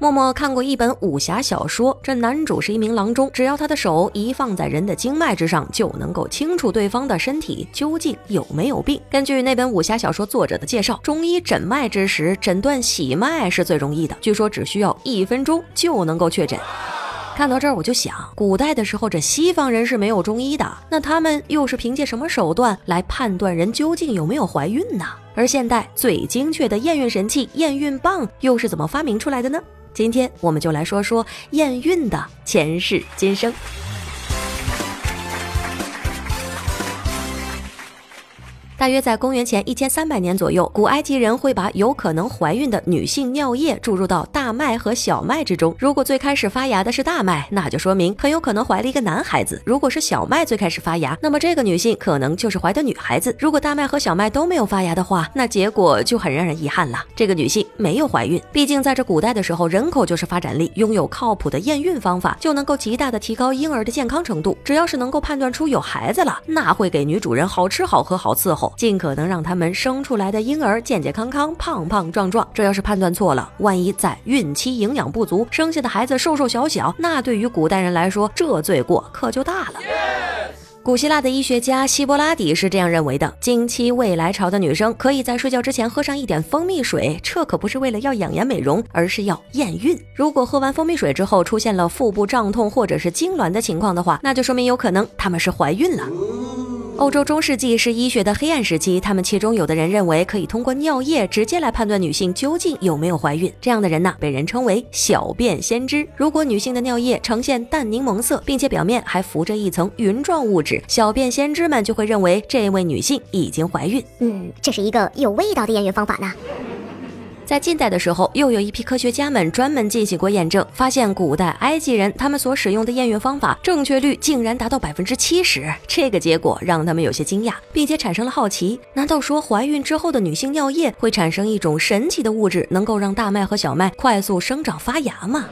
默默看过一本武侠小说，这男主是一名郎中，只要他的手一放在人的经脉之上，就能够清楚对方的身体究竟有没有病。根据那本武侠小说作者的介绍，中医诊脉之时，诊断喜脉是最容易的，据说只需要一分钟就能够确诊。看到这儿，我就想，古代的时候，这西方人是没有中医的，那他们又是凭借什么手段来判断人究竟有没有怀孕呢？而现代最精确的验孕神器验孕棒又是怎么发明出来的呢？今天我们就来说说验孕的前世今生。大约在公元前一千三百年左右，古埃及人会把有可能怀孕的女性尿液注入到大麦和小麦之中。如果最开始发芽的是大麦，那就说明很有可能怀了一个男孩子；如果是小麦最开始发芽，那么这个女性可能就是怀的女孩子。如果大麦和小麦都没有发芽的话，那结果就很让人遗憾了，这个女性没有怀孕。毕竟在这古代的时候，人口就是发展力，拥有靠谱的验孕方法，就能够极大的提高婴儿的健康程度。只要是能够判断出有孩子了，那会给女主人好吃好喝好伺候。尽可能让他们生出来的婴儿健健康康、胖胖壮壮。这要是判断错了，万一在孕期营养不足，生下的孩子瘦瘦小小，那对于古代人来说，这罪过可就大了。古希腊的医学家希波拉底是这样认为的：经期未来潮的女生可以在睡觉之前喝上一点蜂蜜水，这可不是为了要养颜美容，而是要验孕。如果喝完蜂蜜水之后出现了腹部胀痛或者是痉挛的情况的话，那就说明有可能她们是怀孕了。欧洲中世纪是医学的黑暗时期，他们其中有的人认为可以通过尿液直接来判断女性究竟有没有怀孕。这样的人呢，被人称为小便先知。如果女性的尿液呈现淡柠檬色，并且表面还浮着一层云状物质，小便先知们就会认为这位女性已经怀孕。嗯，这是一个有味道的验孕方法呢。在近代的时候，又有一批科学家们专门进行过验证，发现古代埃及人他们所使用的验孕方法正确率竟然达到百分之七十。这个结果让他们有些惊讶，并且产生了好奇：难道说怀孕之后的女性尿液会产生一种神奇的物质，能够让大麦和小麦快速生长发芽吗？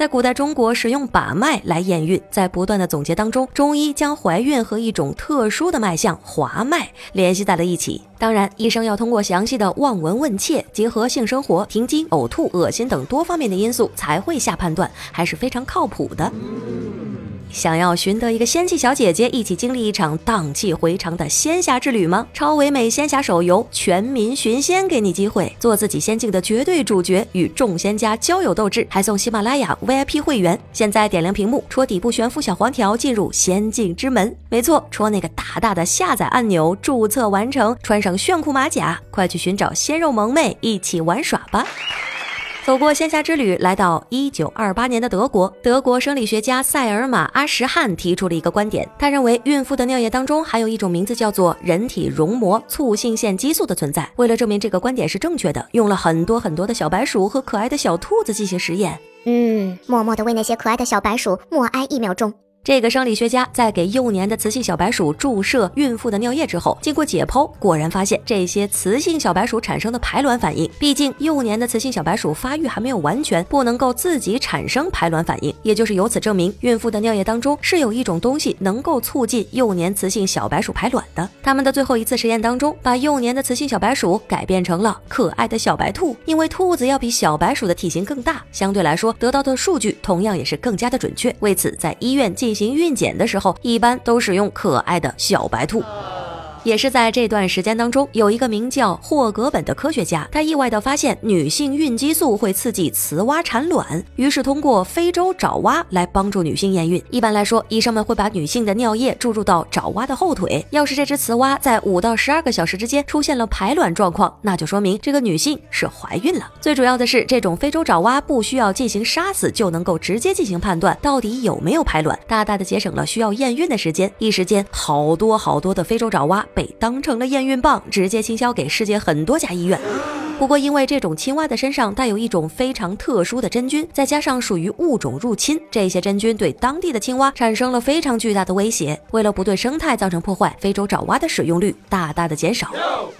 在古代中国，使用把脉来验孕，在不断的总结当中，中医将怀孕和一种特殊的脉象滑脉联系在了一起。当然，医生要通过详细的望闻问切，结合性生活、停经、呕吐、恶心等多方面的因素，才会下判断，还是非常靠谱的。想要寻得一个仙气小姐姐，一起经历一场荡气回肠的仙侠之旅吗？超唯美仙侠手游《全民寻仙》给你机会，做自己仙境的绝对主角，与众仙家交友斗智，还送喜马拉雅 VIP 会员。现在点亮屏幕，戳底部悬浮小黄条，进入仙境之门。没错，戳那个大大的下载按钮，注册完成，穿上炫酷马甲，快去寻找鲜肉萌妹，一起玩耍吧！走过仙侠之旅，来到一九二八年的德国，德国生理学家塞尔玛·阿什汉提出了一个观点，他认为孕妇的尿液当中含有一种名字叫做人体绒膜促性腺激素的存在。为了证明这个观点是正确的，用了很多很多的小白鼠和可爱的小兔子进行实验。嗯，默默的为那些可爱的小白鼠默哀一秒钟。这个生理学家在给幼年的雌性小白鼠注射孕妇的尿液之后，经过解剖，果然发现这些雌性小白鼠产生的排卵反应。毕竟幼年的雌性小白鼠发育还没有完全，不能够自己产生排卵反应，也就是由此证明，孕妇的尿液当中是有一种东西能够促进幼年雌性小白鼠排卵的。他们的最后一次实验当中，把幼年的雌性小白鼠改变成了可爱的小白兔，因为兔子要比小白鼠的体型更大，相对来说得到的数据同样也是更加的准确。为此，在医院进进行孕检的时候，一般都使用可爱的小白兔。也是在这段时间当中，有一个名叫霍格本的科学家，他意外的发现女性孕激素会刺激雌蛙产卵，于是通过非洲爪蛙来帮助女性验孕。一般来说，医生们会把女性的尿液注入到爪蛙的后腿，要是这只雌蛙在五到十二个小时之间出现了排卵状况，那就说明这个女性是怀孕了。最主要的是，这种非洲爪蛙不需要进行杀死，就能够直接进行判断到底有没有排卵，大大的节省了需要验孕的时间。一时间，好多好多的非洲爪蛙。被当成了验孕棒，直接倾销给世界很多家医院。不过因为这种青蛙的身上带有一种非常特殊的真菌，再加上属于物种入侵，这些真菌对当地的青蛙产生了非常巨大的威胁。为了不对生态造成破坏，非洲爪蛙的使用率大大的减少。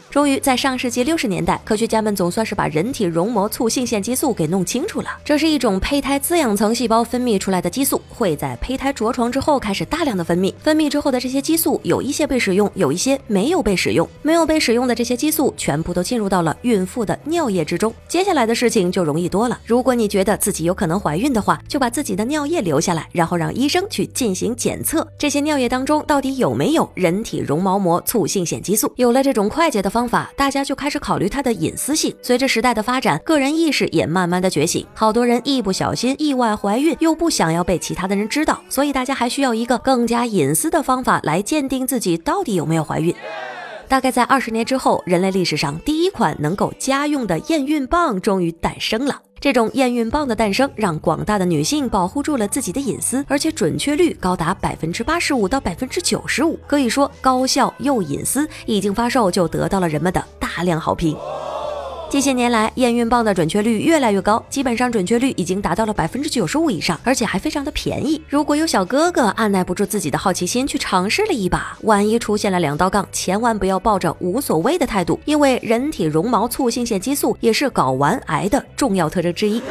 终于在上世纪六十年代，科学家们总算是把人体绒膜促性腺激素给弄清楚了。这是一种胚胎滋养层细胞分泌出来的激素，会在胚胎着床之后开始大量的分泌。分泌之后的这些激素，有一些被使用，有一些没有被使用。没有被使用的这些激素，全部都进入到了孕妇的的尿液之中。接下来的事情就容易多了。如果你觉得自己有可能怀孕的话，就把自己的尿液留下来，然后让医生去进行检测，这些尿液当中到底有没有人体绒毛膜促性腺激素。有了这种快捷的方法，大家就开始考虑它的隐私性。随着时代的发展，个人意识也慢慢的觉醒。好多人一不小心意外怀孕，又不想要被其他的人知道，所以大家还需要一个更加隐私的方法来鉴定自己到底有没有怀孕。大概在二十年之后，人类历史上第一款能够家用的验孕棒终于诞生了。这种验孕棒的诞生，让广大的女性保护住了自己的隐私，而且准确率高达百分之八十五到百分之九十五，可以说高效又隐私，一经发售就得到了人们的大量好评。近些年来，验孕棒的准确率越来越高，基本上准确率已经达到了百分之九十五以上，而且还非常的便宜。如果有小哥哥按耐不住自己的好奇心去尝试了一把，万一出现了两道杠，千万不要抱着无所谓的态度，因为人体绒毛促性腺激素也是睾丸癌的重要特征之一。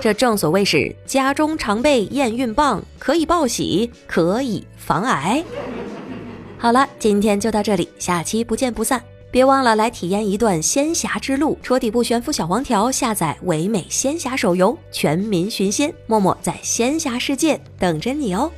这正所谓是家中常备验孕棒，可以报喜，可以防癌。好了，今天就到这里，下期不见不散。别忘了来体验一段仙侠之路，戳底部悬浮小黄条，下载唯美仙侠手游，全民寻仙，默默在仙侠世界等着你哦。